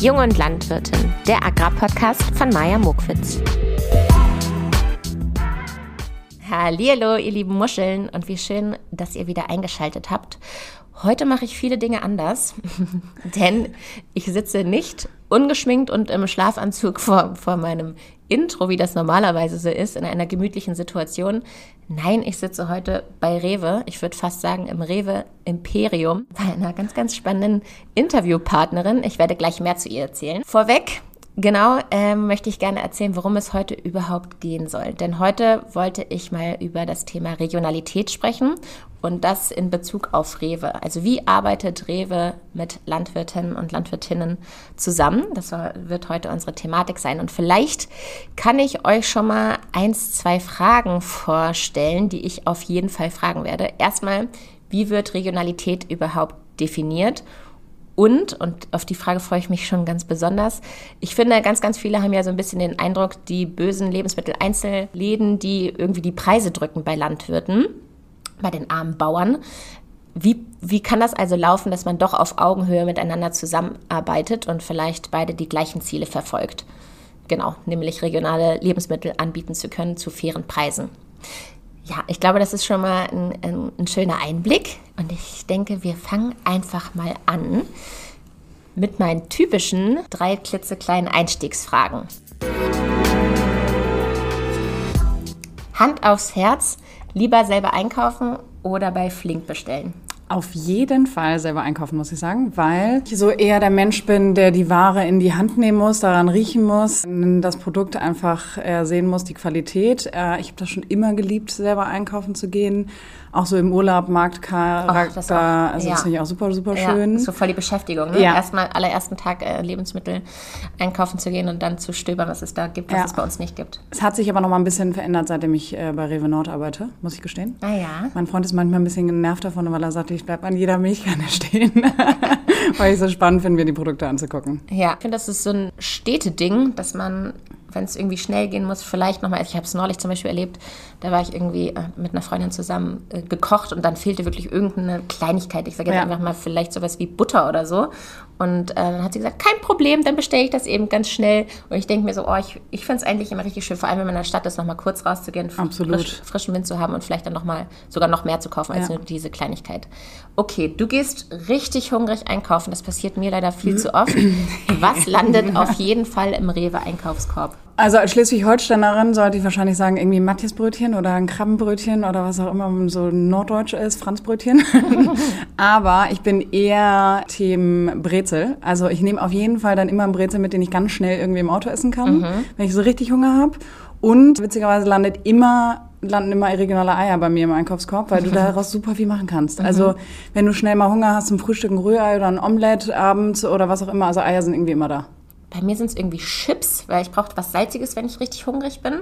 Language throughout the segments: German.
Jung und Landwirtin, der Agrarpodcast von Maja Mokwitz. Hallo, ihr lieben Muscheln und wie schön, dass ihr wieder eingeschaltet habt. Heute mache ich viele Dinge anders, denn ich sitze nicht ungeschminkt und im Schlafanzug vor, vor meinem Intro, wie das normalerweise so ist, in einer gemütlichen Situation. Nein, ich sitze heute bei Rewe, ich würde fast sagen im Rewe Imperium, bei einer ganz, ganz spannenden Interviewpartnerin. Ich werde gleich mehr zu ihr erzählen. Vorweg, Genau, ähm, möchte ich gerne erzählen, worum es heute überhaupt gehen soll. Denn heute wollte ich mal über das Thema Regionalität sprechen und das in Bezug auf Rewe. Also wie arbeitet Rewe mit Landwirtinnen und Landwirtinnen zusammen? Das wird heute unsere Thematik sein. Und vielleicht kann ich euch schon mal eins, zwei Fragen vorstellen, die ich auf jeden Fall fragen werde. Erstmal, wie wird Regionalität überhaupt definiert? Und, und auf die Frage freue ich mich schon ganz besonders, ich finde, ganz, ganz viele haben ja so ein bisschen den Eindruck, die bösen Lebensmitteleinzelläden, die irgendwie die Preise drücken bei Landwirten, bei den armen Bauern. Wie, wie kann das also laufen, dass man doch auf Augenhöhe miteinander zusammenarbeitet und vielleicht beide die gleichen Ziele verfolgt? Genau, nämlich regionale Lebensmittel anbieten zu können zu fairen Preisen. Ja, ich glaube, das ist schon mal ein, ein, ein schöner Einblick. Und ich denke, wir fangen einfach mal an mit meinen typischen drei klitzekleinen Einstiegsfragen. Hand aufs Herz, lieber selber einkaufen oder bei Flink bestellen? Auf jeden Fall selber einkaufen, muss ich sagen, weil ich so eher der Mensch bin, der die Ware in die Hand nehmen muss, daran riechen muss, das Produkt einfach sehen muss, die Qualität. Äh, ich habe das schon immer geliebt, selber einkaufen zu gehen auch so im Urlaub, Marktcharakter, das also ja. das finde ich auch super, super schön. Ja, so voll die Beschäftigung, ne? Ja. Erstmal allerersten Tag äh, Lebensmittel einkaufen zu gehen und dann zu stöbern, was es da gibt, was ja. es bei uns nicht gibt. Es hat sich aber noch mal ein bisschen verändert, seitdem ich äh, bei Rewe Nord arbeite, muss ich gestehen. Ah ja. Mein Freund ist manchmal ein bisschen genervt davon, weil er sagt, ich bleibe an jeder Milchkanne stehen. weil ich so spannend finde, mir die Produkte anzugucken. Ja, ich finde, das ist so ein Städteding, dass man wenn es irgendwie schnell gehen muss, vielleicht nochmal, ich habe es neulich zum Beispiel erlebt, da war ich irgendwie äh, mit einer Freundin zusammen äh, gekocht und dann fehlte wirklich irgendeine Kleinigkeit. Ich sage jetzt ja. einfach mal vielleicht sowas wie Butter oder so. Und äh, dann hat sie gesagt, kein Problem, dann bestelle ich das eben ganz schnell. Und ich denke mir so, oh, ich, ich finde es eigentlich immer richtig schön, vor allem wenn man in der Stadt ist, nochmal kurz rauszugehen, frisch, frischen Wind zu haben und vielleicht dann nochmal sogar noch mehr zu kaufen als ja. nur diese Kleinigkeit. Okay, du gehst richtig hungrig einkaufen. Das passiert mir leider viel zu oft. Was landet auf jeden Fall im Rewe-Einkaufskorb? Also als Schleswig-Holsteinerin sollte ich wahrscheinlich sagen, irgendwie Matthiasbrötchen oder ein Krabbenbrötchen oder was auch immer so norddeutsch ist, Franzbrötchen. Aber ich bin eher Team Brezel. Also ich nehme auf jeden Fall dann immer einen Brezel mit, den ich ganz schnell irgendwie im Auto essen kann, mhm. wenn ich so richtig Hunger habe. Und witzigerweise landet immer landen immer regionale Eier bei mir im Einkaufskorb, weil du daraus super viel machen kannst. Also mhm. wenn du schnell mal Hunger hast zum Frühstück, ein Rührei oder ein Omelett abends oder was auch immer, also Eier sind irgendwie immer da. Bei mir sind es irgendwie Chips, weil ich brauche was Salziges, wenn ich richtig hungrig bin.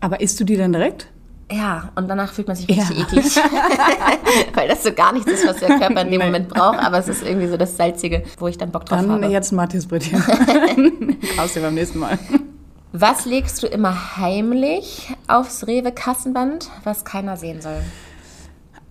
Aber isst du die dann direkt? Ja, und danach fühlt man sich richtig ja. eklig. Weil das so gar nichts ist, was der Körper in dem nee. Moment braucht. Aber es ist irgendwie so das Salzige, wo ich dann Bock drauf dann habe. Dann jetzt Matthiasbrötchen. Kaufst du beim nächsten Mal. Was legst du immer heimlich aufs Rewe-Kassenband, was keiner sehen soll?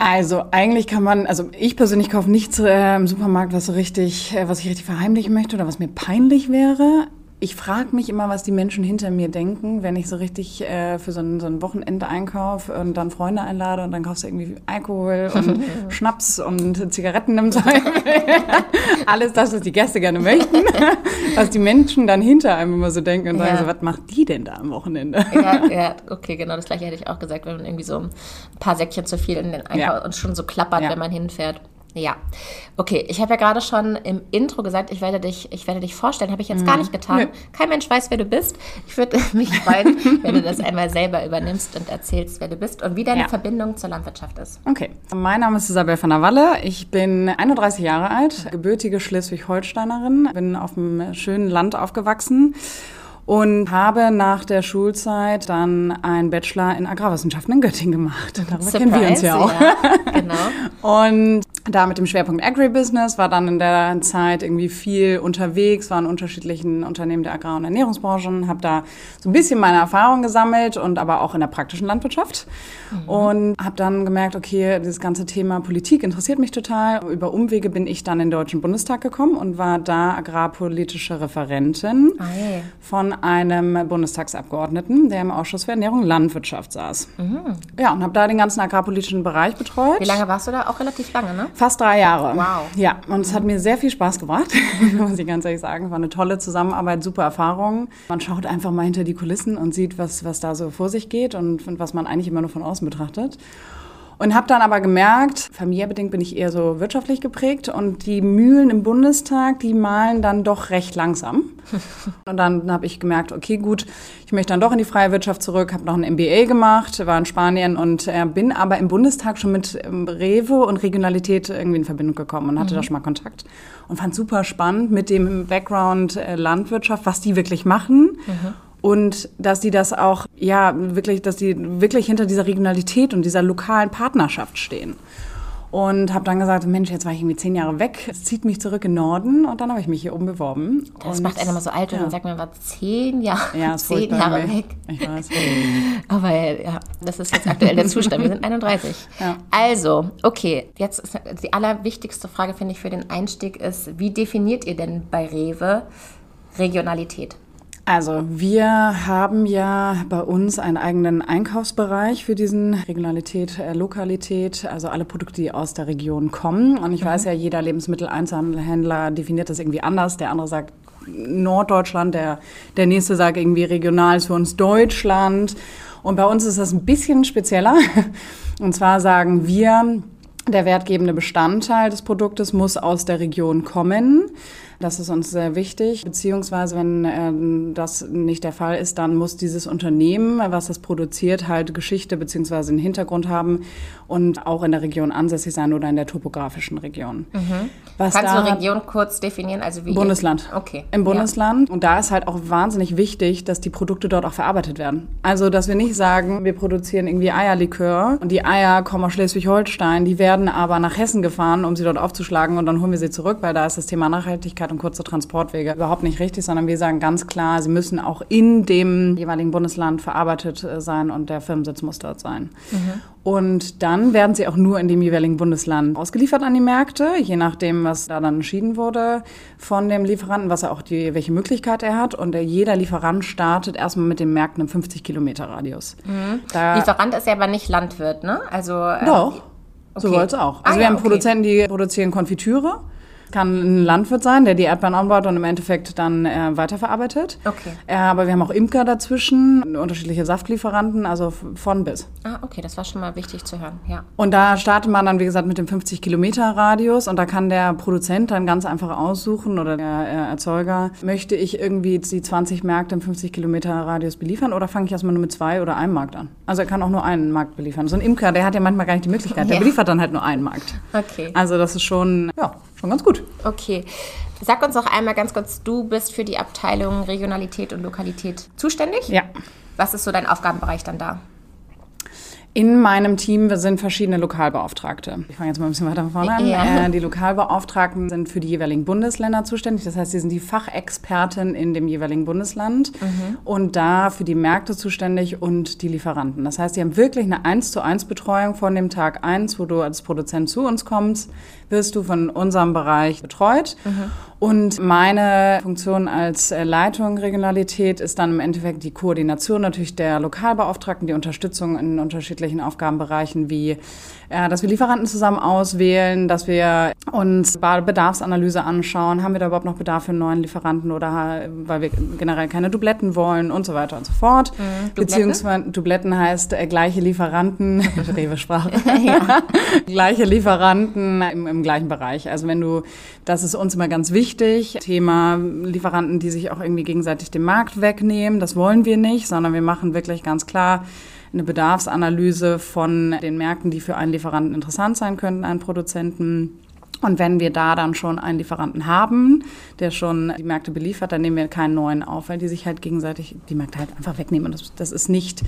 Also eigentlich kann man, also ich persönlich kaufe nichts äh, im Supermarkt, was so richtig, äh, was ich richtig verheimlichen möchte oder was mir peinlich wäre ich frage mich immer, was die Menschen hinter mir denken, wenn ich so richtig äh, für so ein, so ein Wochenende einkaufe und dann Freunde einlade und dann kaufst du irgendwie Alkohol und Schnaps und Zigaretten im Zweifel. Alles das, was die Gäste gerne möchten. was die Menschen dann hinter einem immer so denken und ja. sagen so, was macht die denn da am Wochenende? ja, ja, okay, genau, das gleiche hätte ich auch gesagt, wenn man irgendwie so ein paar Säckchen zu viel in den Einkauf ja. und schon so klappert, wenn man hinfährt. Ja, okay. Ich habe ja gerade schon im Intro gesagt, ich werde dich, ich werde dich vorstellen. Habe ich jetzt mhm. gar nicht getan. Nö. Kein Mensch weiß, wer du bist. Ich würde mich freuen, wenn du das einmal selber übernimmst und erzählst, wer du bist und wie deine ja. Verbindung zur Landwirtschaft ist. Okay. Mein Name ist Isabel van der Walle. Ich bin 31 Jahre alt, gebürtige Schleswig-Holsteinerin. Bin auf einem schönen Land aufgewachsen und habe nach der Schulzeit dann einen Bachelor in Agrarwissenschaften in Göttingen gemacht. Darüber Surprise, kennen wir uns ja auch. Ja, genau. und da mit dem Schwerpunkt Agribusiness, war dann in der Zeit irgendwie viel unterwegs, war in unterschiedlichen Unternehmen der Agrar- und Ernährungsbranchen, habe da so ein bisschen meine Erfahrungen gesammelt und aber auch in der praktischen Landwirtschaft mhm. und habe dann gemerkt, okay, dieses ganze Thema Politik interessiert mich total. Über Umwege bin ich dann in den Deutschen Bundestag gekommen und war da agrarpolitische Referentin oh von einem Bundestagsabgeordneten, der im Ausschuss für Ernährung und Landwirtschaft saß. Mhm. Ja, und habe da den ganzen agrarpolitischen Bereich betreut. Wie lange warst du da? Auch relativ lange, ne? Fast drei Jahre. Wow. Ja, und es hat mir sehr viel Spaß gebracht, muss ich ganz ehrlich sagen. War eine tolle Zusammenarbeit, super Erfahrung. Man schaut einfach mal hinter die Kulissen und sieht, was, was da so vor sich geht und, und was man eigentlich immer nur von außen betrachtet. Und habe dann aber gemerkt, familiärbedingt bin ich eher so wirtschaftlich geprägt und die Mühlen im Bundestag, die malen dann doch recht langsam. Und dann habe ich gemerkt, okay, gut, ich möchte dann doch in die freie Wirtschaft zurück, habe noch ein MBA gemacht, war in Spanien und äh, bin aber im Bundestag schon mit ähm, Rewe und Regionalität irgendwie in Verbindung gekommen und hatte mhm. da schon mal Kontakt und fand super spannend mit dem Background äh, Landwirtschaft, was die wirklich machen. Mhm und dass die das auch, ja, wirklich, dass die wirklich hinter dieser Regionalität und dieser lokalen Partnerschaft stehen. Und habe dann gesagt, Mensch, jetzt war ich irgendwie zehn Jahre weg, es zieht mich zurück in Norden und dann habe ich mich hier oben beworben. Das und, macht einen immer so alt und dann sagt man, war zehn Jahre, ja, zehn Jahre weg. Ich weiß. Aber ja, das ist jetzt aktuell der Zustand. Wir sind 31. Ja. Also, okay, jetzt ist die allerwichtigste Frage, finde ich, für den Einstieg ist, wie definiert ihr denn bei Rewe Regionalität? Also wir haben ja bei uns einen eigenen Einkaufsbereich für diesen Regionalität, äh, Lokalität, also alle Produkte, die aus der Region kommen. Und ich mhm. weiß ja, jeder Lebensmitteleinzelhändler definiert das irgendwie anders. Der andere sagt Norddeutschland, der, der nächste sagt irgendwie regional ist für uns Deutschland. Und bei uns ist das ein bisschen spezieller. Und zwar sagen wir, der wertgebende Bestandteil des Produktes muss aus der Region kommen. Das ist uns sehr wichtig. Beziehungsweise, wenn äh, das nicht der Fall ist, dann muss dieses Unternehmen, was das produziert, halt Geschichte beziehungsweise einen Hintergrund haben und auch in der Region ansässig sein oder in der topografischen Region. Mhm. Was Kannst du Region kurz definieren? Also wie Bundesland. Okay. Im Bundesland. Ja. Und da ist halt auch wahnsinnig wichtig, dass die Produkte dort auch verarbeitet werden. Also, dass wir nicht sagen, wir produzieren irgendwie Eierlikör und die Eier kommen aus Schleswig-Holstein, die werden aber nach Hessen gefahren, um sie dort aufzuschlagen und dann holen wir sie zurück, weil da ist das Thema Nachhaltigkeit und kurze Transportwege überhaupt nicht richtig, sondern wir sagen ganz klar, sie müssen auch in dem jeweiligen Bundesland verarbeitet äh, sein und der Firmensitz muss dort sein. Mhm. Und dann werden sie auch nur in dem jeweiligen Bundesland ausgeliefert an die Märkte, je nachdem, was da dann entschieden wurde von dem Lieferanten, was er auch die, welche Möglichkeit er hat. Und jeder Lieferant startet erstmal mit den Märkten im 50 Kilometer Radius. Mhm. Lieferant ist ja aber nicht Landwirt, ne? Also äh, Doch. Okay. So es auch. Also ah, wir ja, haben okay. Produzenten, die produzieren Konfitüre kann ein Landwirt sein, der die Erdbeeren anbaut und im Endeffekt dann äh, weiterverarbeitet. Okay. Äh, aber wir haben auch Imker dazwischen, unterschiedliche Saftlieferanten, also von bis. Ah, okay, das war schon mal wichtig zu hören, ja. Und da startet man dann, wie gesagt, mit dem 50 Kilometer Radius und da kann der Produzent dann ganz einfach aussuchen oder der äh, Erzeuger, möchte ich irgendwie die 20 Märkte im 50 Kilometer Radius beliefern oder fange ich erstmal nur mit zwei oder einem Markt an? Also er kann auch nur einen Markt beliefern. So ein Imker, der hat ja manchmal gar nicht die Möglichkeit, der ja. beliefert dann halt nur einen Markt. Okay. Also das ist schon, ja, schon ganz gut. Okay. Sag uns noch einmal ganz kurz, du bist für die Abteilung Regionalität und Lokalität zuständig? Ja. Was ist so dein Aufgabenbereich dann da? In meinem Team sind verschiedene Lokalbeauftragte. Ich fange jetzt mal ein bisschen weiter vorne an. Ja. Äh, die Lokalbeauftragten sind für die jeweiligen Bundesländer zuständig. Das heißt, sie sind die Fachexperten in dem jeweiligen Bundesland mhm. und da für die Märkte zuständig und die Lieferanten. Das heißt, sie haben wirklich eine 1 zu 1 Betreuung von dem Tag 1, wo du als Produzent zu uns kommst, wirst du von unserem Bereich betreut. Mhm. Und meine Funktion als äh, Leitung Regionalität ist dann im Endeffekt die Koordination natürlich der Lokalbeauftragten, die Unterstützung in unterschiedlichen Aufgabenbereichen wie dass wir Lieferanten zusammen auswählen, dass wir uns Bedarfsanalyse anschauen, haben wir da überhaupt noch Bedarf für einen neuen Lieferanten oder weil wir generell keine Dubletten wollen und so weiter und so fort. Mhm. Beziehungsweise Dubletten heißt äh, gleiche Lieferanten, Rewe-Sprache, gleiche Lieferanten im, im gleichen Bereich. Also wenn du, das ist uns immer ganz wichtig, Thema Lieferanten, die sich auch irgendwie gegenseitig den Markt wegnehmen, das wollen wir nicht, sondern wir machen wirklich ganz klar, eine Bedarfsanalyse von den Märkten, die für einen Lieferanten interessant sein könnten, einen Produzenten. Und wenn wir da dann schon einen Lieferanten haben, der schon die Märkte beliefert, dann nehmen wir keinen neuen auf, weil die sich halt gegenseitig die Märkte halt einfach wegnehmen. Und das, das ist nicht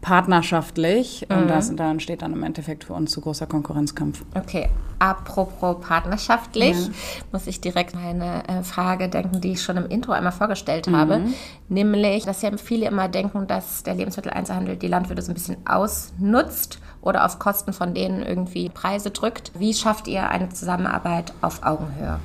partnerschaftlich. Mhm. Und das, da entsteht dann im Endeffekt für uns zu großer Konkurrenzkampf. Okay, apropos partnerschaftlich, ja. muss ich direkt eine äh, Frage denken, die ich schon im Intro einmal vorgestellt mhm. habe. Nämlich, dass ja viele immer denken, dass der Lebensmitteleinzelhandel die Landwirte so ein bisschen ausnutzt oder auf Kosten von denen irgendwie Preise drückt. Wie schafft ihr eine Zusammenarbeit auf Augenhöhe?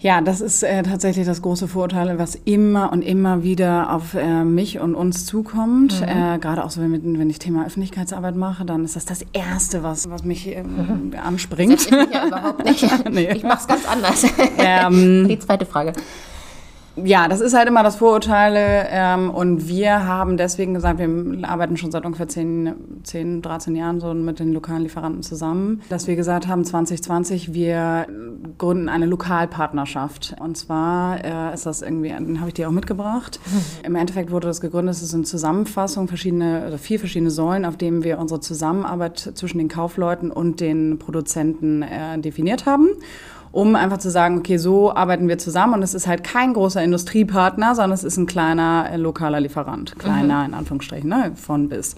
Ja, das ist äh, tatsächlich das große Vorurteil, was immer und immer wieder auf äh, mich und uns zukommt. Mhm. Äh, Gerade auch so, wenn, wenn, ich Thema Öffentlichkeitsarbeit mache, dann ist das das Erste, was, was mich ähm, anspringt. Das ich ja überhaupt nicht. nee. Ich mache es ganz anders. Ähm, Die zweite Frage ja, das ist halt immer das Vorurteile. Ähm, und wir haben deswegen gesagt, wir arbeiten schon seit ungefähr 10, 10, 13 Jahren so mit den lokalen Lieferanten zusammen, dass wir gesagt haben, 2020, wir gründen eine Lokalpartnerschaft. Und zwar äh, ist das irgendwie, den habe ich dir auch mitgebracht. Im Endeffekt wurde das gegründet, es ist eine Zusammenfassung, verschiedene, also vier verschiedene Säulen, auf denen wir unsere Zusammenarbeit zwischen den Kaufleuten und den Produzenten äh, definiert haben um einfach zu sagen, okay, so arbeiten wir zusammen und es ist halt kein großer Industriepartner, sondern es ist ein kleiner äh, lokaler Lieferant, kleiner mhm. in Anführungsstrichen, ne, von bis.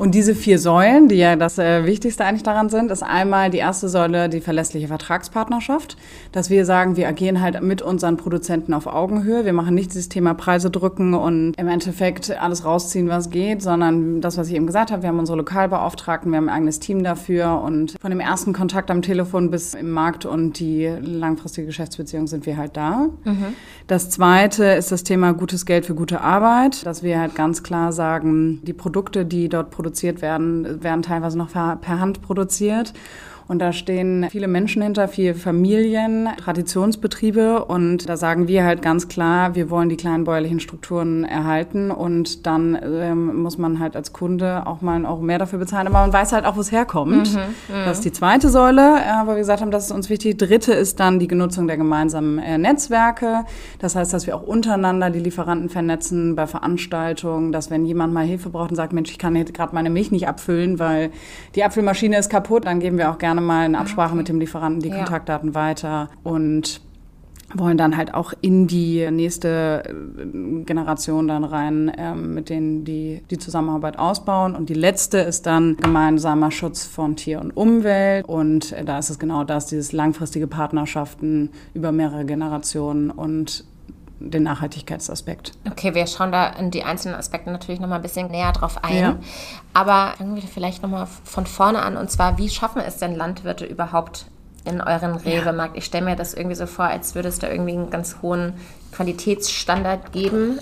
Und diese vier Säulen, die ja das äh, Wichtigste eigentlich daran sind, ist einmal die erste Säule die verlässliche Vertragspartnerschaft, dass wir sagen, wir agieren halt mit unseren Produzenten auf Augenhöhe. Wir machen nicht dieses Thema Preise drücken und im Endeffekt alles rausziehen, was geht, sondern das, was ich eben gesagt habe, wir haben unsere Lokalbeauftragten, wir haben ein eigenes Team dafür und von dem ersten Kontakt am Telefon bis im Markt und die langfristige Geschäftsbeziehung sind wir halt da. Mhm. Das zweite ist das Thema gutes Geld für gute Arbeit, dass wir halt ganz klar sagen, die Produkte, die dort produziert produziert werden, werden teilweise noch per Hand produziert. Und da stehen viele Menschen hinter, viele Familien, Traditionsbetriebe. Und da sagen wir halt ganz klar, wir wollen die kleinen bäuerlichen Strukturen erhalten. Und dann ähm, muss man halt als Kunde auch mal einen Euro mehr dafür bezahlen. Aber man weiß halt auch, wo es herkommt. Mhm, mhm. das ist die zweite Säule, äh, wo wir gesagt haben, das ist uns wichtig. Die dritte ist dann die Genutzung der gemeinsamen äh, Netzwerke. Das heißt, dass wir auch untereinander die Lieferanten vernetzen bei Veranstaltungen, dass wenn jemand mal Hilfe braucht und sagt, Mensch, ich kann gerade meine Milch nicht abfüllen, weil die Apfelmaschine ist kaputt, dann geben wir auch gerne gerne mal in Absprache okay. mit dem Lieferanten die ja. Kontaktdaten weiter und wollen dann halt auch in die nächste äh, Generation dann rein, ähm, mit denen die die Zusammenarbeit ausbauen. Und die letzte ist dann gemeinsamer Schutz von Tier und Umwelt. Und äh, da ist es genau das, dieses langfristige Partnerschaften über mehrere Generationen und den Nachhaltigkeitsaspekt. Okay, wir schauen da in die einzelnen Aspekte natürlich noch mal ein bisschen näher drauf ein. Ja. Aber fangen wir vielleicht noch mal von vorne an. Und zwar, wie schaffen es denn Landwirte überhaupt in euren Rewe-Markt? Ich stelle mir das irgendwie so vor, als würde es da irgendwie einen ganz hohen Qualitätsstandard geben.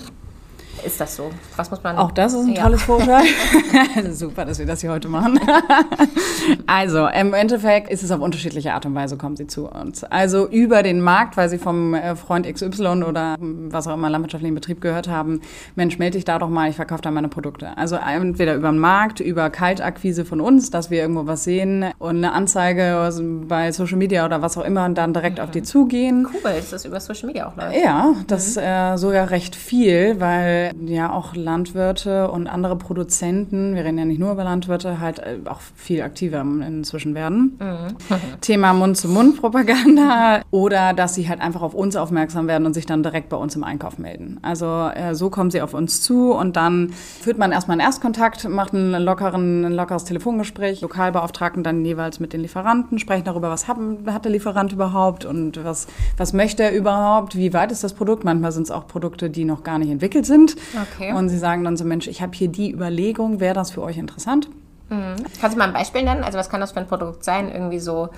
Ist das so? Was muss man. Auch das ist ein ja. tolles Vorteil. Super, dass wir das hier heute machen. also, im Endeffekt ist es auf unterschiedliche Art und Weise, kommen sie zu uns. Also über den Markt, weil sie vom äh, Freund XY oder was auch immer landwirtschaftlichen Betrieb gehört haben, Mensch, melde dich da doch mal, ich verkaufe da meine Produkte. Also entweder über den Markt, über Kaltakquise von uns, dass wir irgendwo was sehen und eine Anzeige bei Social Media oder was auch immer und dann direkt mhm. auf die zugehen. Cool, dass das über Social Media auch läuft. Ja, das mhm. äh, sogar recht viel, weil ja auch Landwirte und andere Produzenten, wir reden ja nicht nur über Landwirte, halt äh, auch viel aktiver inzwischen werden. Mhm. Thema Mund-zu-Mund-Propaganda oder dass sie halt einfach auf uns aufmerksam werden und sich dann direkt bei uns im Einkauf melden. Also äh, so kommen sie auf uns zu und dann führt man erstmal einen Erstkontakt, macht einen lockeren, ein lockeres Telefongespräch, Lokalbeauftragten dann jeweils mit den Lieferanten, sprechen darüber, was haben, hat der Lieferant überhaupt und was, was möchte er überhaupt, wie weit ist das Produkt. Manchmal sind es auch Produkte, die noch gar nicht entwickelt sind. Okay. Und sie sagen dann so, Mensch, ich habe hier die Überlegung, wäre das für euch interessant? Mhm. Kannst du mal ein Beispiel nennen? Also was kann das für ein Produkt sein? Irgendwie so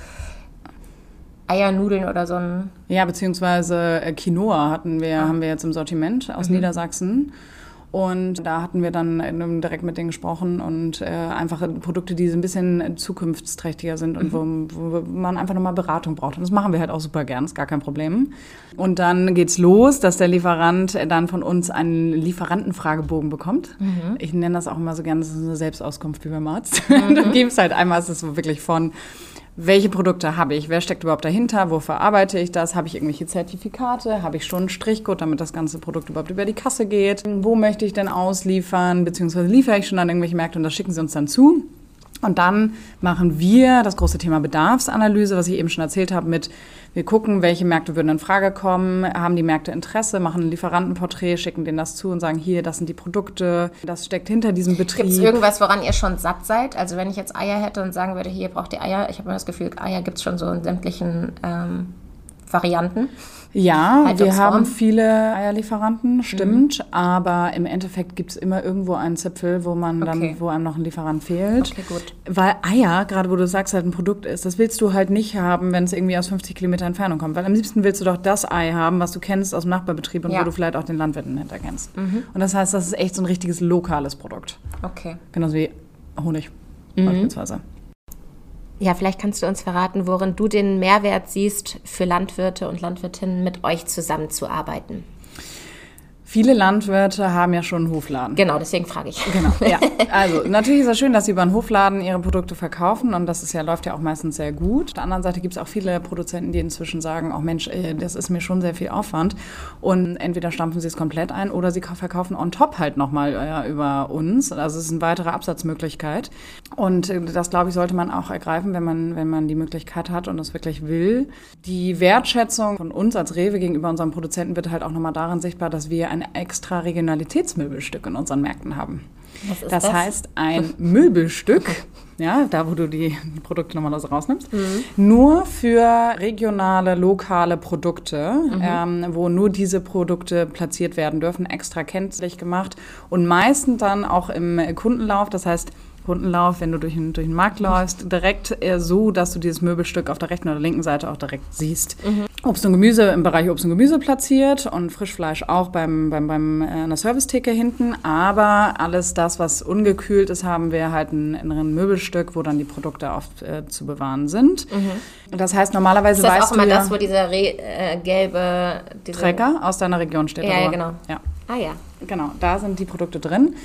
Eiernudeln oder so ein... Ja, beziehungsweise äh, Quinoa hatten wir, ah. haben wir jetzt im Sortiment aus mhm. Niedersachsen. Und da hatten wir dann ähm, direkt mit denen gesprochen und äh, einfach Produkte, die so ein bisschen zukunftsträchtiger sind und mhm. wo, wo, man einfach nochmal Beratung braucht. Und das machen wir halt auch super gern, ist gar kein Problem. Und dann geht's los, dass der Lieferant dann von uns einen Lieferantenfragebogen bekommt. Mhm. Ich nenne das auch immer so gern, das ist eine Selbstauskunft wie beim Arzt. Mhm. du gibst halt einmal, es ist wirklich von welche Produkte habe ich, wer steckt überhaupt dahinter, wofür arbeite ich das, habe ich irgendwelche Zertifikate, habe ich schon einen Strichcode, damit das ganze Produkt überhaupt über die Kasse geht, wo möchte ich denn ausliefern, beziehungsweise liefere ich schon an irgendwelche Märkte und das schicken sie uns dann zu. Und dann machen wir das große Thema Bedarfsanalyse, was ich eben schon erzählt habe, mit wir gucken, welche Märkte würden in Frage kommen, haben die Märkte Interesse, machen ein Lieferantenporträt, schicken denen das zu und sagen, hier, das sind die Produkte, das steckt hinter diesem Betrieb. Gibt es irgendwas, woran ihr schon satt seid? Also wenn ich jetzt Eier hätte und sagen würde, hier braucht ihr Eier, ich habe immer das Gefühl, Eier gibt es schon so in sämtlichen ähm, Varianten. Ja, wir haben viele Eierlieferanten, stimmt. Mhm. Aber im Endeffekt gibt es immer irgendwo einen Zipfel, wo man okay. dann, wo einem noch ein Lieferant fehlt. Okay, gut. Weil Eier, gerade wo du sagst, halt ein Produkt ist, das willst du halt nicht haben, wenn es irgendwie aus 50 Kilometer Entfernung kommt. Weil am liebsten willst du doch das Ei haben, was du kennst aus dem Nachbarbetrieb und ja. wo du vielleicht auch den Landwirten hinter kennst. Mhm. Und das heißt, das ist echt so ein richtiges lokales Produkt. Okay. Genauso wie Honig mhm. Ja, vielleicht kannst du uns verraten, worin du den Mehrwert siehst, für Landwirte und Landwirtinnen mit euch zusammenzuarbeiten. Viele Landwirte haben ja schon einen Hofladen. Genau, deswegen frage ich. Genau, ja. Also natürlich ist es schön, dass sie über einen Hofladen ihre Produkte verkaufen und das ist ja, läuft ja auch meistens sehr gut. Auf der anderen Seite gibt es auch viele Produzenten, die inzwischen sagen, oh Mensch, das ist mir schon sehr viel Aufwand. Und entweder stampfen sie es komplett ein oder sie verkaufen on top halt nochmal ja, über uns. Also es ist eine weitere Absatzmöglichkeit. Und äh, das, glaube ich, sollte man auch ergreifen, wenn man, wenn man die Möglichkeit hat und es wirklich will. Die Wertschätzung von uns als Rewe gegenüber unseren Produzenten wird halt auch nochmal darin sichtbar, dass wir ein ein extra Regionalitätsmöbelstück in unseren Märkten haben. Was ist das, das heißt, ein Möbelstück, ja, da wo du die Produkte normalerweise rausnimmst, mhm. nur für regionale, lokale Produkte, mhm. ähm, wo nur diese Produkte platziert werden dürfen, extra kenntlich gemacht und meistens dann auch im Kundenlauf. Das heißt, Kundenlauf, wenn du durch den, durch den Markt läufst, direkt so, dass du dieses Möbelstück auf der rechten oder linken Seite auch direkt siehst. Mhm. Obst und Gemüse im Bereich Obst und Gemüse platziert und Frischfleisch auch beim, beim, beim, äh, einer Servicetheke hinten. Aber alles das, was ungekühlt ist, haben wir halt ein, ein Möbelstück, wo dann die Produkte oft äh, zu bewahren sind. Mhm. Das heißt, normalerweise ist das weißt auch immer das, wo dieser Re äh, gelbe... Diese Trecker aus deiner Region steht. Ja, ja, genau. Ja. Ah ja. Genau, da sind die Produkte drin.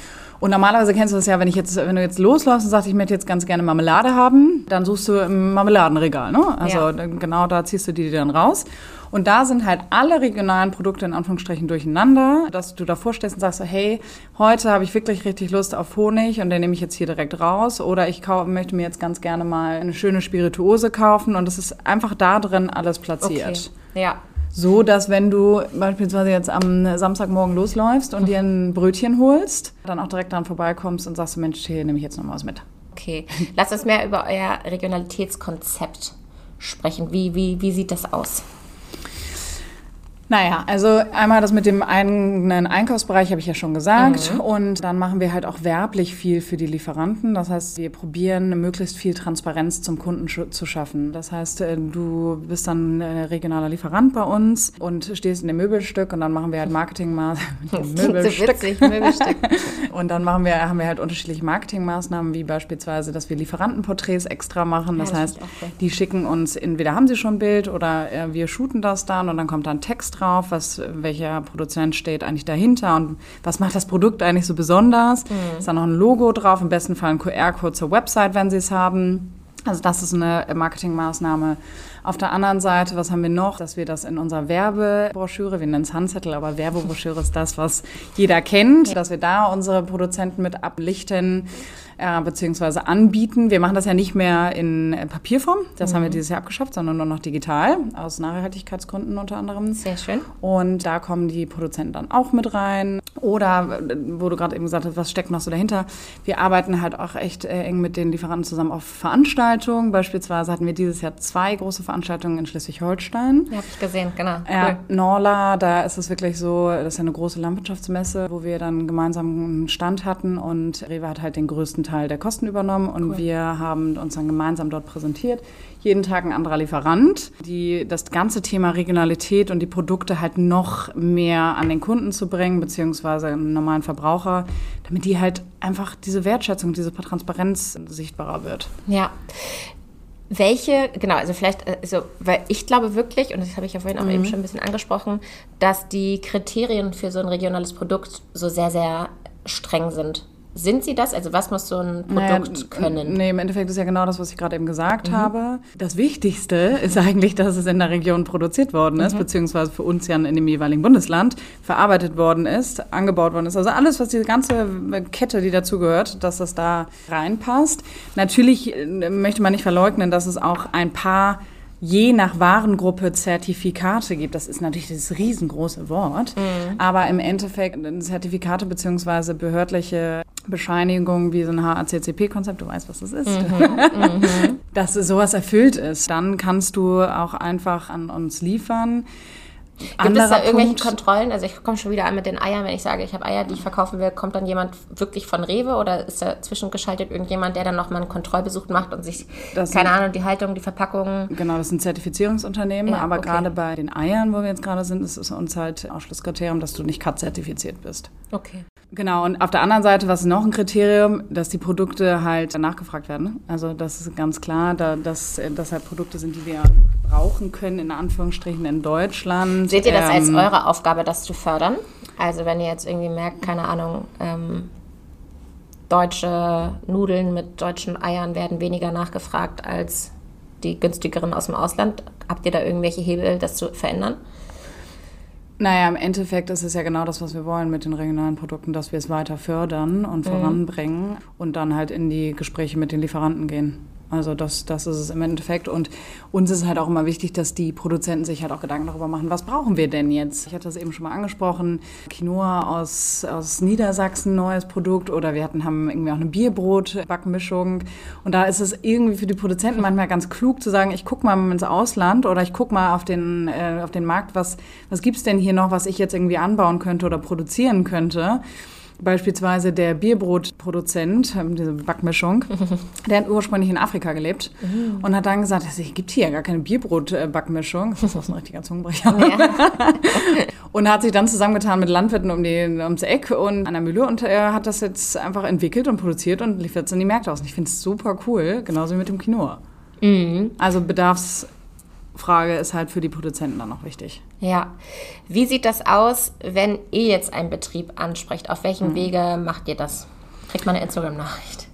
Und normalerweise kennst du das ja, wenn ich jetzt, wenn du jetzt losläufst und sagst, ich möchte jetzt ganz gerne Marmelade haben, dann suchst du im Marmeladenregal, ne? Also ja. genau da ziehst du die dann raus. Und da sind halt alle regionalen Produkte in Anführungsstrichen durcheinander, dass du davor stehst und sagst, hey, heute habe ich wirklich richtig Lust auf Honig und den nehme ich jetzt hier direkt raus. Oder ich möchte mir jetzt ganz gerne mal eine schöne Spirituose kaufen und es ist einfach da drin alles platziert. Okay. Ja. So, dass wenn du beispielsweise jetzt am Samstagmorgen losläufst und dir ein Brötchen holst, dann auch direkt dran vorbeikommst und sagst, Mensch, hier nehme ich jetzt noch was mit. Okay, lass uns mehr über euer Regionalitätskonzept sprechen. Wie, wie, wie sieht das aus? Naja, also einmal das mit dem eigenen Einkaufsbereich habe ich ja schon gesagt. Mhm. Und dann machen wir halt auch werblich viel für die Lieferanten. Das heißt, wir probieren möglichst viel Transparenz zum Kunden zu schaffen. Das heißt, äh, du bist dann regionaler Lieferant bei uns und stehst in dem Möbelstück und dann machen wir halt Marketingmaßnahmen. Möbelstück. So witzig, Möbelstück. und dann machen wir, haben wir halt unterschiedliche Marketingmaßnahmen, wie beispielsweise, dass wir Lieferantenporträts extra machen. Das, ja, das heißt, die schicken uns, entweder haben sie schon ein Bild oder äh, wir shooten das dann und dann kommt dann Text drauf, was, welcher Produzent steht eigentlich dahinter und was macht das Produkt eigentlich so besonders. Mhm. Ist da noch ein Logo drauf, im besten Fall ein QR-Code zur Website, wenn sie es haben. Also das ist eine Marketingmaßnahme. Auf der anderen Seite, was haben wir noch? Dass wir das in unserer Werbebroschüre, wir nennen es Handzettel, aber Werbebroschüre ist das, was jeder kennt, dass wir da unsere Produzenten mit ablichten äh, beziehungsweise anbieten. Wir machen das ja nicht mehr in äh, Papierform, das mhm. haben wir mhm. dieses Jahr abgeschafft, sondern nur noch digital, aus Nachhaltigkeitsgründen unter anderem. Sehr schön. Und da kommen die Produzenten dann auch mit rein. Oder, äh, wo du gerade eben gesagt hast, was steckt noch so dahinter? Wir arbeiten halt auch echt äh, eng mit den Lieferanten zusammen auf Veranstaltungen. Beispielsweise hatten wir dieses Jahr zwei große Veranstaltungen in Schleswig-Holstein. Ja, habe ich gesehen, genau. Ja, cool. Norla, da ist es wirklich so, das ist ja eine große Landwirtschaftsmesse, wo wir dann gemeinsam einen Stand hatten und Rewe hat halt den größten Teil der Kosten übernommen und cool. wir haben uns dann gemeinsam dort präsentiert. Jeden Tag ein anderer Lieferant, die das ganze Thema Regionalität und die Produkte halt noch mehr an den Kunden zu bringen, beziehungsweise einen normalen Verbraucher, damit die halt einfach diese Wertschätzung, diese Transparenz sichtbarer wird. Ja. Welche, genau, also vielleicht, also, weil ich glaube wirklich, und das habe ich ja vorhin auch mhm. eben schon ein bisschen angesprochen, dass die Kriterien für so ein regionales Produkt so sehr, sehr streng sind. Sind sie das? Also was muss so ein Produkt naja, können? Nee, im Endeffekt ist ja genau das, was ich gerade eben gesagt mhm. habe. Das Wichtigste ist eigentlich, dass es in der Region produziert worden ist, mhm. beziehungsweise für uns ja in dem jeweiligen Bundesland verarbeitet worden ist, angebaut worden ist. Also alles, was diese ganze Kette, die dazugehört, dass das da reinpasst. Natürlich äh, möchte man nicht verleugnen, dass es auch ein paar je nach Warengruppe Zertifikate gibt. Das ist natürlich das riesengroße Wort, mhm. aber im Endeffekt Zertifikate beziehungsweise behördliche Bescheinigungen wie so ein HACCP-Konzept, du weißt, was das ist, mhm. mhm. dass sowas erfüllt ist. Dann kannst du auch einfach an uns liefern. Gibt Anderer es da irgendwelche Punkt, Kontrollen? Also ich komme schon wieder an mit den Eiern, wenn ich sage, ich habe Eier, die ich verkaufen will, kommt dann jemand wirklich von Rewe oder ist da zwischengeschaltet irgendjemand, der dann nochmal einen Kontrollbesuch macht und sich, keine sind, Ahnung, die Haltung, die Verpackung... Genau, das sind Zertifizierungsunternehmen, ja, aber okay. gerade bei den Eiern, wo wir jetzt gerade sind, ist es uns halt Ausschlusskriterium, dass du nicht CAT-zertifiziert bist. Okay. Genau, und auf der anderen Seite, was ist noch ein Kriterium, dass die Produkte halt nachgefragt werden. Also das ist ganz klar, da, dass das halt Produkte sind, die wir brauchen können, in Anführungsstrichen in Deutschland. Seht ihr das ähm, als eure Aufgabe, das zu fördern? Also wenn ihr jetzt irgendwie merkt, keine Ahnung, ähm, deutsche Nudeln mit deutschen Eiern werden weniger nachgefragt als die günstigeren aus dem Ausland, habt ihr da irgendwelche Hebel, das zu verändern? Naja, im Endeffekt ist es ja genau das, was wir wollen mit den regionalen Produkten, dass wir es weiter fördern und mhm. voranbringen und dann halt in die Gespräche mit den Lieferanten gehen. Also das, das ist es im Endeffekt. Und uns ist halt auch immer wichtig, dass die Produzenten sich halt auch Gedanken darüber machen, was brauchen wir denn jetzt? Ich hatte das eben schon mal angesprochen. Quinoa aus, aus Niedersachsen, neues Produkt. Oder wir hatten, haben irgendwie auch eine Bierbrot-Backmischung. Und da ist es irgendwie für die Produzenten manchmal ganz klug zu sagen, ich gucke mal ins Ausland oder ich gucke mal auf den, äh, auf den Markt, was, was gibt es denn hier noch, was ich jetzt irgendwie anbauen könnte oder produzieren könnte. Beispielsweise der Bierbrotproduzent, ähm, diese Backmischung, der hat ursprünglich in Afrika gelebt mhm. und hat dann gesagt, es gibt hier gar keine Bierbrotbackmischung. Das ist ein richtiger Zungenbrecher. Ja. und hat sich dann zusammengetan mit Landwirten um die, ums Eck und an der Mühle und er hat das jetzt einfach entwickelt und produziert und liefert es in die Märkte aus. Und ich finde es super cool, genauso wie mit dem Quinoa. Mhm. Also bedarfs Frage ist halt für die Produzenten dann noch wichtig. Ja. Wie sieht das aus, wenn ihr jetzt einen Betrieb ansprecht? Auf welchem mhm. Wege macht ihr das? Kriegt man eine Instagram-Nachricht?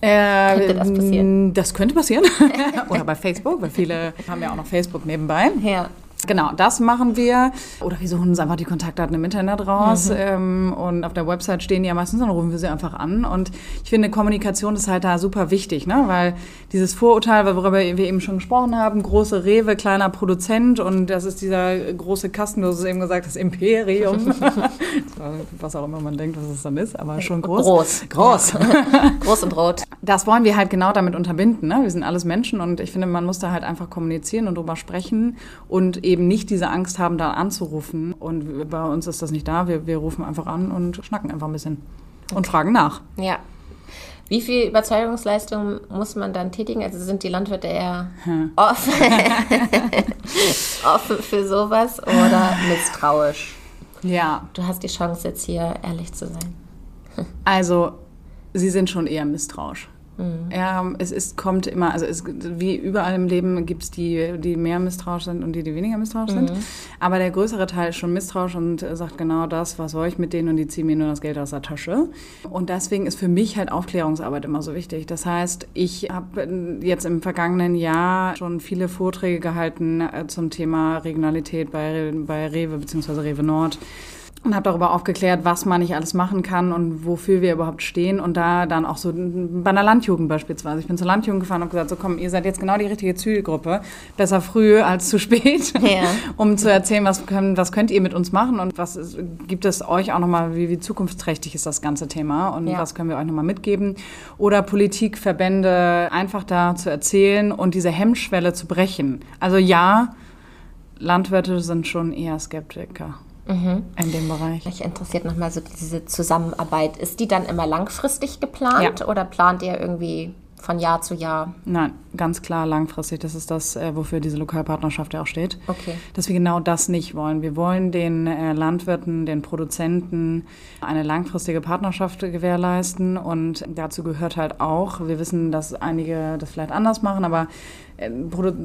Äh, könnte das passieren? Das könnte passieren. Oder bei Facebook, weil viele haben ja auch noch Facebook nebenbei. Ja. Genau, das machen wir. Oder wir suchen uns einfach die Kontaktdaten im Internet raus. Mhm. Ähm, und auf der Website stehen die ja meistens, dann rufen wir sie einfach an. Und ich finde, Kommunikation ist halt da super wichtig, ne? weil dieses Vorurteil, worüber wir eben schon gesprochen haben, große Rewe, kleiner Produzent und das ist dieser große Kasten, du hast es eben gesagt, das Imperium. was auch immer man denkt, was es dann ist, aber schon groß. Groß. Groß. groß und rot. Das wollen wir halt genau damit unterbinden. Ne? Wir sind alles Menschen und ich finde, man muss da halt einfach kommunizieren und drüber sprechen und eben nicht diese Angst haben, da anzurufen. Und bei uns ist das nicht da. Wir, wir rufen einfach an und schnacken einfach ein bisschen und okay. fragen nach. Ja. Wie viel Überzeugungsleistung muss man dann tätigen? Also sind die Landwirte eher hm. offen, offen für sowas oder misstrauisch? Ja. Du hast die Chance, jetzt hier ehrlich zu sein. also, sie sind schon eher misstrauisch. Mhm. Ja, es ist, kommt immer, also es, wie überall im Leben gibt es die, die mehr misstrauisch sind und die, die weniger misstrauisch mhm. sind. Aber der größere Teil ist schon misstrauisch und sagt genau das, was soll ich mit denen und die ziehen mir nur das Geld aus der Tasche. Und deswegen ist für mich halt Aufklärungsarbeit immer so wichtig. Das heißt, ich habe jetzt im vergangenen Jahr schon viele Vorträge gehalten äh, zum Thema Regionalität bei, bei Rewe bzw. Rewe Nord und habe darüber aufgeklärt, was man nicht alles machen kann und wofür wir überhaupt stehen. Und da dann auch so bei einer Landjugend beispielsweise. Ich bin zur Landjugend gefahren und habe gesagt, so komm, ihr seid jetzt genau die richtige Zielgruppe. Besser früh als zu spät, ja. um zu erzählen, was, können, was könnt ihr mit uns machen und was ist, gibt es euch auch nochmal, wie, wie zukunftsträchtig ist das ganze Thema und ja. was können wir euch nochmal mitgeben. Oder Politik, Verbände, einfach da zu erzählen und diese Hemmschwelle zu brechen. Also ja, Landwirte sind schon eher Skeptiker mhm. in dem Bereich. Mich interessiert nochmal so diese Zusammenarbeit. Ist die dann immer langfristig geplant ja. oder plant ihr irgendwie von Jahr zu Jahr? Nein, ganz klar langfristig. Das ist das, äh, wofür diese Lokalpartnerschaft ja auch steht. Okay. Dass wir genau das nicht wollen. Wir wollen den äh, Landwirten, den Produzenten eine langfristige Partnerschaft gewährleisten. Und dazu gehört halt auch, wir wissen, dass einige das vielleicht anders machen, aber äh,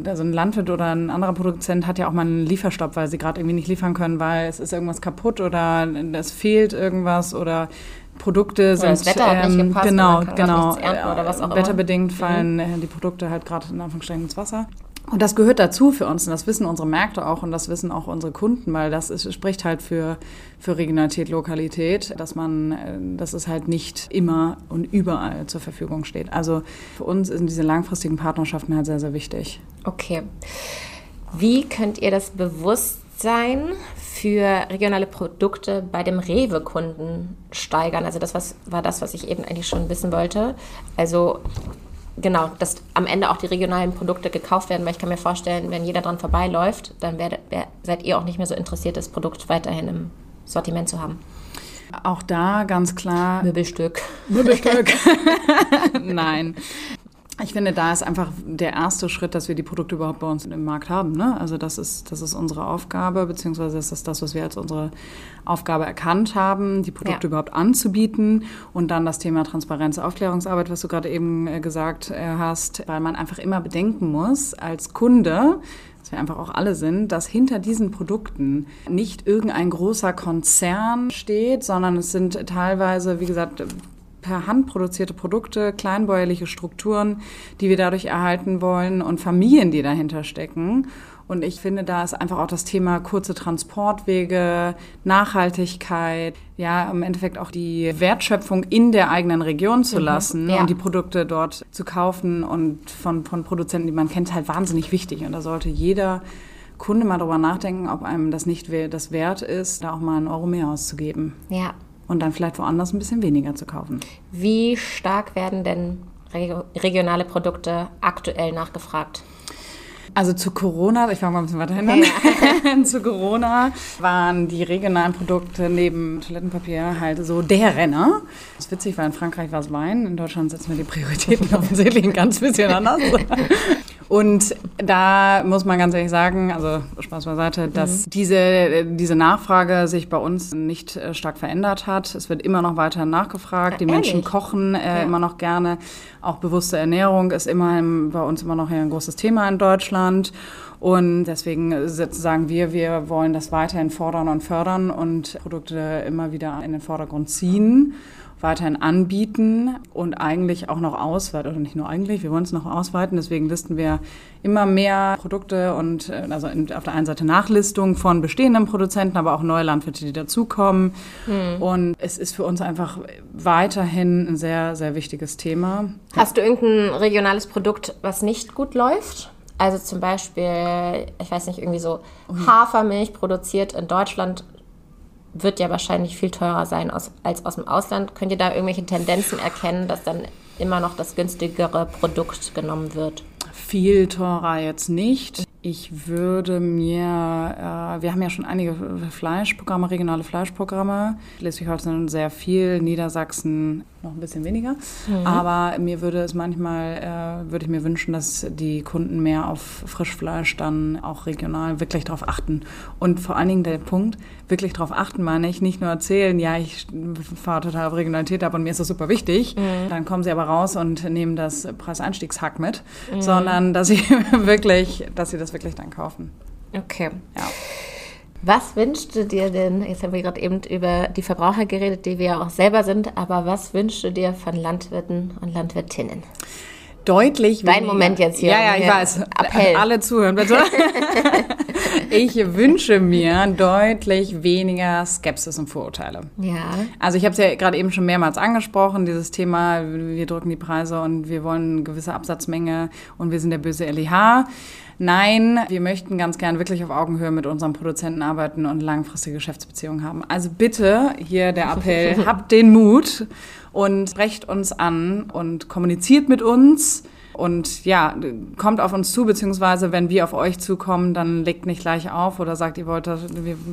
also ein Landwirt oder ein anderer Produzent hat ja auch mal einen Lieferstopp, weil sie gerade irgendwie nicht liefern können, weil es ist irgendwas kaputt oder es fehlt irgendwas oder Produkte sind das Wetter hat nicht ähm, gepasst, genau, man kann genau. nichts ernten oder was auch immer. Wetterbedingt fallen äh, die Produkte halt gerade in Anführungsstrichen ins Wasser. Und das gehört dazu für uns und das wissen unsere Märkte auch und das wissen auch unsere Kunden, weil das ist, spricht halt für, für Regionalität, Lokalität, dass man, äh, dass es halt nicht immer und überall zur Verfügung steht. Also für uns sind diese langfristigen Partnerschaften halt sehr, sehr wichtig. Okay. Wie könnt ihr das Bewusstsein für regionale Produkte bei dem Rewe-Kunden steigern? Also das was, war das, was ich eben eigentlich schon wissen wollte. Also genau, dass am Ende auch die regionalen Produkte gekauft werden, weil ich kann mir vorstellen, wenn jeder dran vorbeiläuft, dann werdet, wer, seid ihr auch nicht mehr so interessiert, das Produkt weiterhin im Sortiment zu haben. Auch da ganz klar. Möbelstück. Möbelstück. Nein. Ich finde, da ist einfach der erste Schritt, dass wir die Produkte überhaupt bei uns im Markt haben. Ne? Also das ist, das ist unsere Aufgabe, beziehungsweise ist das das, was wir als unsere Aufgabe erkannt haben, die Produkte Ja. überhaupt anzubieten. Und dann das Thema Transparenz, Aufklärungsarbeit, was du gerade eben äh, gesagt äh, hast, weil man einfach immer bedenken muss, als Kunde, dass wir einfach auch alle sind, dass hinter diesen Produkten nicht irgendein großer Konzern steht, sondern es sind teilweise, wie gesagt, per Hand produzierte Produkte, kleinbäuerliche Strukturen, die wir dadurch erhalten wollen und Familien, die dahinter stecken. Und ich finde, da ist einfach auch das Thema kurze Transportwege, Nachhaltigkeit, ja, im Endeffekt auch die Wertschöpfung in der eigenen Region zu lassen ja. und die Produkte dort zu kaufen und von, von Produzenten, die man kennt, halt wahnsinnig wichtig. Und da sollte jeder Kunde mal drüber nachdenken, ob einem das nicht das wert ist, da auch mal einen Euro mehr auszugeben Ja. Und dann vielleicht woanders ein bisschen weniger zu kaufen. Wie stark werden denn reg- regionale Produkte aktuell nachgefragt? Also zu Corona, ich fange mal ein bisschen weiter hin. zu Corona waren die regionalen Produkte neben Toilettenpapier halt so der Renner. Das ist witzig, weil in Frankreich war es Wein, in Deutschland setzen wir die Prioritäten offensichtlich ein ganz bisschen anders. Und da muss man ganz ehrlich sagen, also Spaß beiseite, dass diese, diese Nachfrage sich bei uns nicht äh, stark verändert hat. Es wird immer noch weiter nachgefragt. Die Ah, Menschen ehrlich? kochen äh, Ja. immer noch gerne. Auch bewusste Ernährung ist immerhin bei uns immer noch ein großes Thema in Deutschland. Und deswegen sagen wir, wir wollen das weiterhin fordern und fördern und Produkte immer wieder in den Vordergrund ziehen, weiterhin anbieten und eigentlich auch noch ausweiten, oder nicht nur eigentlich, wir wollen es noch ausweiten. Deswegen listen wir immer mehr Produkte und äh, also auf der einen Seite Nachlistung von bestehenden Produzenten, aber auch neue Landwirte, die dazukommen. Und es ist für uns einfach weiterhin ein sehr, sehr wichtiges Thema. Hast du irgendein regionales Produkt, was nicht gut läuft? Also zum Beispiel, ich weiß nicht, irgendwie so Hafermilch produziert in Deutschland wird ja wahrscheinlich viel teurer sein aus, als aus dem Ausland. Könnt ihr da irgendwelche Tendenzen erkennen, dass dann immer noch das günstigere Produkt genommen wird? Viel teurer jetzt nicht. Ich würde mir, äh, wir haben ja schon einige Fleischprogramme, regionale Fleischprogramme. Schleswig-Holstein sehr viel, Niedersachsen noch ein bisschen weniger. Aber mir würde es manchmal, äh, würde ich mir wünschen, dass die Kunden mehr auf Frischfleisch dann auch regional wirklich darauf achten. Und vor allen Dingen der Punkt, wirklich darauf achten, meine ich, nicht nur erzählen, ja, ich fahre total auf Regionalität ab und mir ist das super wichtig. Dann kommen sie aber raus und nehmen das Preiseinstiegshack mit, sondern dass sie wirklich, dass sie das wirklich dann kaufen. Okay. Ja. Was wünschst du dir denn, jetzt haben wir gerade eben über die Verbraucher geredet, die wir ja auch selber sind, aber was wünschst du dir von Landwirten und Landwirtinnen? Deutlich Dein weniger. Moment jetzt hier. Ja, ja, ich weiß. Appell. Alle zuhören, bitte. ich wünsche mir deutlich weniger Skepsis und Vorurteile. Ja. Also ich habe es ja gerade eben schon mehrmals angesprochen, dieses Thema, wir drücken die Preise und wir wollen eine gewisse Absatzmenge und wir sind der böse LEH. Nein, wir möchten ganz gern wirklich auf Augenhöhe mit unseren Produzenten arbeiten und langfristige Geschäftsbeziehungen haben. Also bitte hier der Appell, habt den Mut und sprecht uns an und kommuniziert mit uns. Und ja, kommt auf uns zu, beziehungsweise wenn wir auf euch zukommen, dann legt nicht gleich auf oder sagt, ihr wollt, das,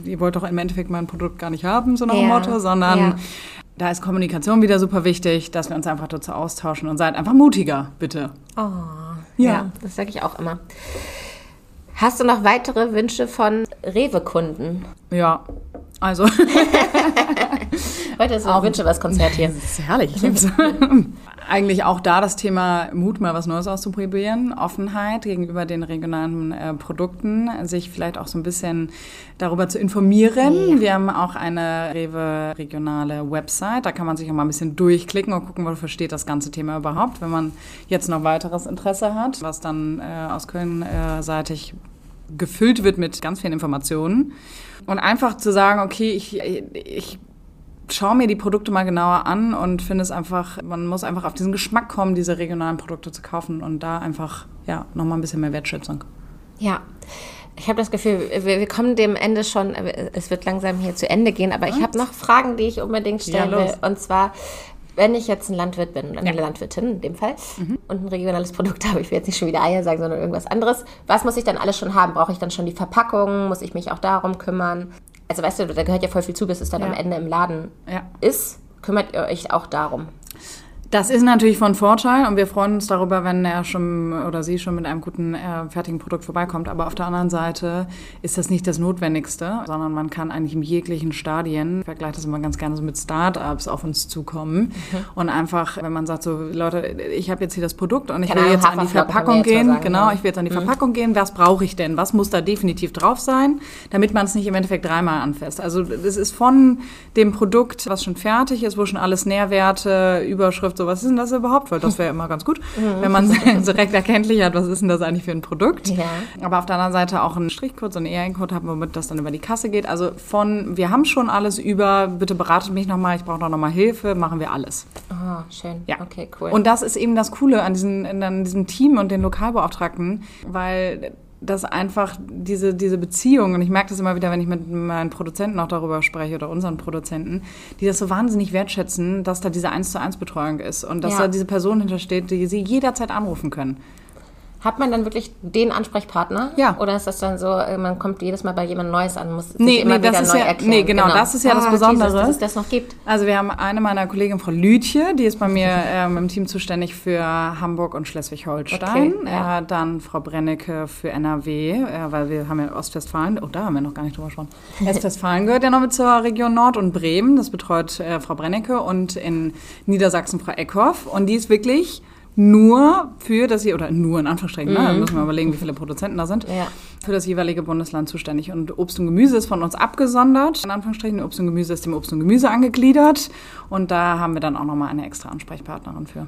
ihr wollt doch im Endeffekt mein Produkt gar nicht haben, so nach dem Ja, Motto, sondern ja. da ist Kommunikation wieder super wichtig, dass wir uns einfach dazu austauschen und seid einfach mutiger, bitte. Oh, Ja. ja. das sage ich auch immer. Hast du noch weitere Wünsche von Rewe-Kunden? Ja, also Heute ist ein Wünsche was Konzert hier. Das ist herrlich. Eigentlich auch da das Thema Mut, mal was Neues auszuprobieren, Offenheit gegenüber den regionalen äh, Produkten, sich vielleicht auch so ein bisschen darüber zu informieren. Ja. Wir haben auch eine Rewe regionale Website, da kann man sich auch mal ein bisschen durchklicken und gucken, wofür steht das ganze Thema überhaupt, wenn man jetzt noch weiteres Interesse hat, was dann äh, aus Köln äh, seitig gefüllt wird mit ganz vielen Informationen. Und einfach zu sagen, okay, ich, ich schaue mir die Produkte mal genauer an und finde es einfach, man muss einfach auf diesen Geschmack kommen, diese regionalen Produkte zu kaufen und da einfach, ja, nochmal ein bisschen mehr Wertschätzung. Ja. Ich habe das Gefühl, wir, wir, kommen dem Ende schon, es wird langsam hier zu Ende gehen, aber ich habe noch Fragen, die ich unbedingt stellen ja, will. Und zwar, wenn ich jetzt ein Landwirt bin, eine ja. Landwirtin in dem Fall, mhm. und ein regionales Produkt habe, ich will jetzt nicht schon wieder Eier sagen, sondern irgendwas anderes, was muss ich dann alles schon haben? Brauche ich dann schon die Verpackung? Muss ich mich auch darum kümmern? Also weißt du, da gehört ja voll viel zu, bis es dann ja. am Ende im Laden ja. ist. Kümmert ihr euch auch darum? Das ist natürlich von Vorteil und wir freuen uns darüber, wenn er schon oder sie schon mit einem guten äh, fertigen Produkt vorbeikommt. Aber auf der anderen Seite ist das nicht das Notwendigste, sondern man kann eigentlich in jeglichen Stadien, ich vergleiche das immer ganz gerne so mit Startups, auf uns zukommen mhm. und einfach, wenn man sagt so, Leute, ich habe jetzt hier das Produkt und ich Keine will jetzt an die Verpackung gehen, sagen, genau, ja. ich will jetzt an die mhm. Verpackung gehen, was brauche ich denn? Was muss da definitiv drauf sein, damit man es nicht im Endeffekt dreimal anfasst? Also es ist von dem Produkt, was schon fertig ist, wo schon alles Nährwerte, Überschrift, so, was ist denn das überhaupt? Weil das wäre immer ganz gut, mhm. wenn man direkt erkenntlich hat, was ist denn das eigentlich für ein Produkt. Ja. Aber auf der anderen Seite auch einen Strichcode, so einen ERN-Code haben, womit das dann über die Kasse geht. Also von, wir haben schon alles über, bitte beratet mich nochmal, ich brauche noch mal Hilfe, machen wir alles. Oh, schön. Ja. Okay, cool. Und das ist eben das Coole an, diesen, an diesem Team und den Lokalbeauftragten, weil dass einfach diese, diese Beziehung, und ich merke das immer wieder, wenn ich mit meinen Produzenten auch darüber spreche oder unseren Produzenten, die das so wahnsinnig wertschätzen, dass da diese 1 zu 1 Betreuung ist und dass ja. da diese Person hintersteht, die sie jederzeit anrufen können. Hat man dann wirklich den Ansprechpartner? Ja. Oder ist das dann so, äh, man kommt jedes Mal bei jemandem Neues an, muss nee, sich immer nee, wieder neu ja, erklären? Nee, genau, genau, das ist ja ah, das Besondere. Jesus, dass es das noch gibt. Also wir haben eine meiner Kolleginnen, Frau Lütje, die ist bei mir ähm, im Team zuständig für Hamburg und Schleswig-Holstein. Okay, ja. äh, dann Frau Brennecke für NRW, äh, weil wir haben ja Ostwestfalen, oh, da haben wir noch gar nicht drüber gesprochen. Ostwestfalen gehört ja noch mit zur Region Nord und Bremen, das betreut äh, Frau Brennecke und in Niedersachsen Frau Eckhoff. Und die ist wirklich nur für das hier, oder nur in Anführungsstrichen, mhm. ne? da müssen wir überlegen, wie viele Produzenten da sind, ja. für das jeweilige Bundesland zuständig. Und Obst und Gemüse ist von uns abgesondert, in Anführungsstrichen. Obst und Gemüse ist dem Obst und Gemüse angegliedert. Und da haben wir dann auch nochmal eine extra Ansprechpartnerin für.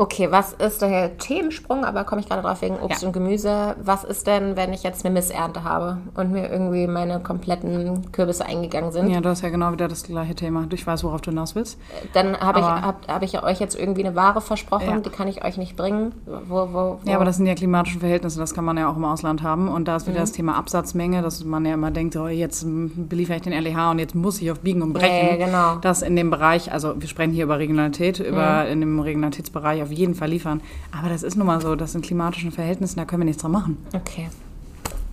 Okay, was ist der Themensprung? Aber komme ich gerade drauf wegen Obst ja. und Gemüse. Was ist denn, wenn ich jetzt eine Missernte habe und mir irgendwie meine kompletten Kürbisse eingegangen sind? Ja, das ist ja genau wieder das gleiche Thema. Ich weiß, worauf du hinaus willst. Dann habe ich, hab, hab ich euch jetzt irgendwie eine Ware versprochen, ja. die kann ich euch nicht bringen. Wo, wo, wo? Ja, aber das sind ja klimatische Verhältnisse, das kann man ja auch im Ausland haben. Und da ist wieder mhm. das Thema Absatzmenge, dass man ja immer denkt, oh, jetzt beliefere ich den LEH und jetzt muss ich auf Biegen und Brechen. Ja, genau. Das in dem Bereich, also wir sprechen hier über Regionalität, über mhm. in dem Regionalitätsbereich auf jeden Fall liefern. Aber das ist nun mal so, das sind klimatischen Verhältnissen, da können wir nichts dran machen. Okay.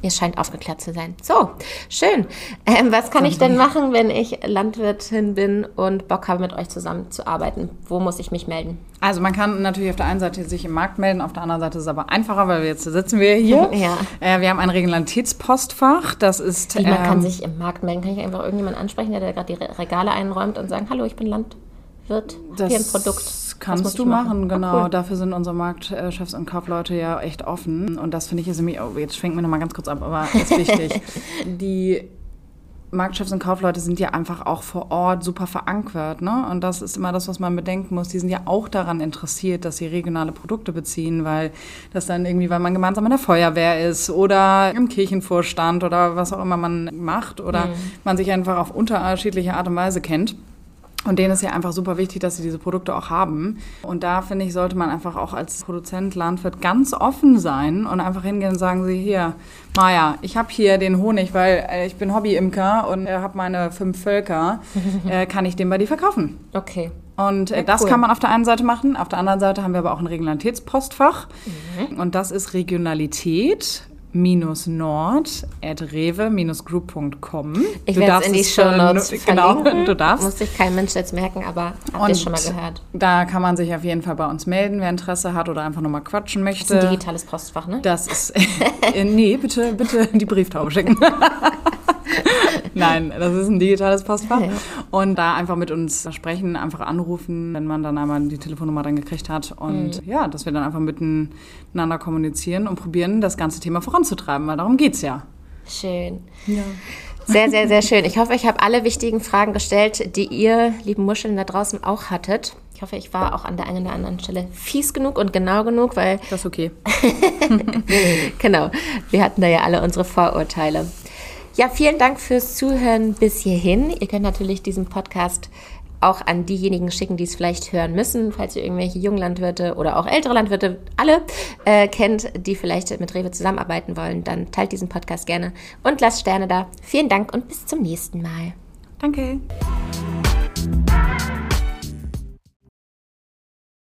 Ihr scheint aufgeklärt zu sein. So, schön. Ähm, was kann ich denn machen, wenn ich Landwirtin bin und Bock habe, mit euch zusammenzuarbeiten? Wo muss ich mich melden? Also man kann natürlich auf der einen Seite sich im Markt melden, auf der anderen Seite ist es aber einfacher, weil wir jetzt sitzen wir hier. ja. Äh, wir haben ein Regionalitätspostfach. Das ist. Wie, man ähm, kann sich im Markt melden. Kann ich einfach irgendjemanden ansprechen, der gerade die Regale einräumt und sagen, hallo, ich bin Land wird das hier ein Produkt. kannst du machen, machen. genau. Cool. Dafür sind unsere Marktchefs und Kaufleute ja echt offen. Und das finde ich ist nämlich, oh, jetzt schwenken wir nochmal ganz kurz ab, aber ist wichtig. Die Marktchefs und Kaufleute sind ja einfach auch vor Ort super verankert. Ne? Und das ist immer das, was man bedenken muss. Die sind ja auch daran interessiert, dass sie regionale Produkte beziehen, weil das dann irgendwie, weil man gemeinsam in der Feuerwehr ist oder im Kirchenvorstand oder was auch immer man macht oder mhm. man sich einfach auf unterschiedliche Art und Weise kennt. Und denen ist ja einfach super wichtig, dass sie diese Produkte auch haben. Und da finde ich, sollte man einfach auch als Produzent, Landwirt ganz offen sein und einfach hingehen und sagen sie, hier, Maja, ich habe hier den Honig, weil äh, ich bin Hobbyimker und äh, habe meine fünf Völker. Äh, kann ich den bei dir verkaufen? Okay. Und äh, ja, das cool. kann man auf der einen Seite machen. Auf der anderen Seite haben wir aber auch ein Regionalitätspostfach. Mhm. Und das ist Regionalität nord.rewe-group.com. Ich werde es in die Show Notes Genau, du darfst. Muss sich kein Mensch jetzt merken, aber habt ihr schon mal gehört. Da kann man sich auf jeden Fall bei uns melden, wer Interesse hat oder einfach nochmal quatschen möchte. Das ist ein digitales Postfach, ne? Das ist, äh, nee, bitte, bitte die Brieftaube schicken. Nein, das ist ein digitales Postfach. Ja. Und da einfach mit uns sprechen, einfach anrufen, wenn man dann einmal die Telefonnummer dann gekriegt hat. Und mhm. ja, dass wir dann einfach miteinander kommunizieren und probieren, das ganze Thema voranzutreiben, weil darum geht es ja. Schön. Ja. Sehr, sehr, sehr schön. Ich hoffe, ich habe alle wichtigen Fragen gestellt, die ihr, lieben Muscheln da draußen, auch hattet. Ich hoffe, ich war auch an der einen oder anderen Stelle fies genug und genau genug, weil. Das ist okay. genau. Wir hatten da ja alle unsere Vorurteile. Ja, vielen Dank fürs Zuhören bis hierhin. Ihr könnt natürlich diesen Podcast auch an diejenigen schicken, die es vielleicht hören müssen, falls ihr irgendwelche jungen Landwirte oder auch ältere Landwirte alle äh, kennt, die vielleicht mit Rewe zusammenarbeiten wollen, dann teilt diesen Podcast gerne und lasst Sterne da. Vielen Dank und bis zum nächsten Mal. Danke.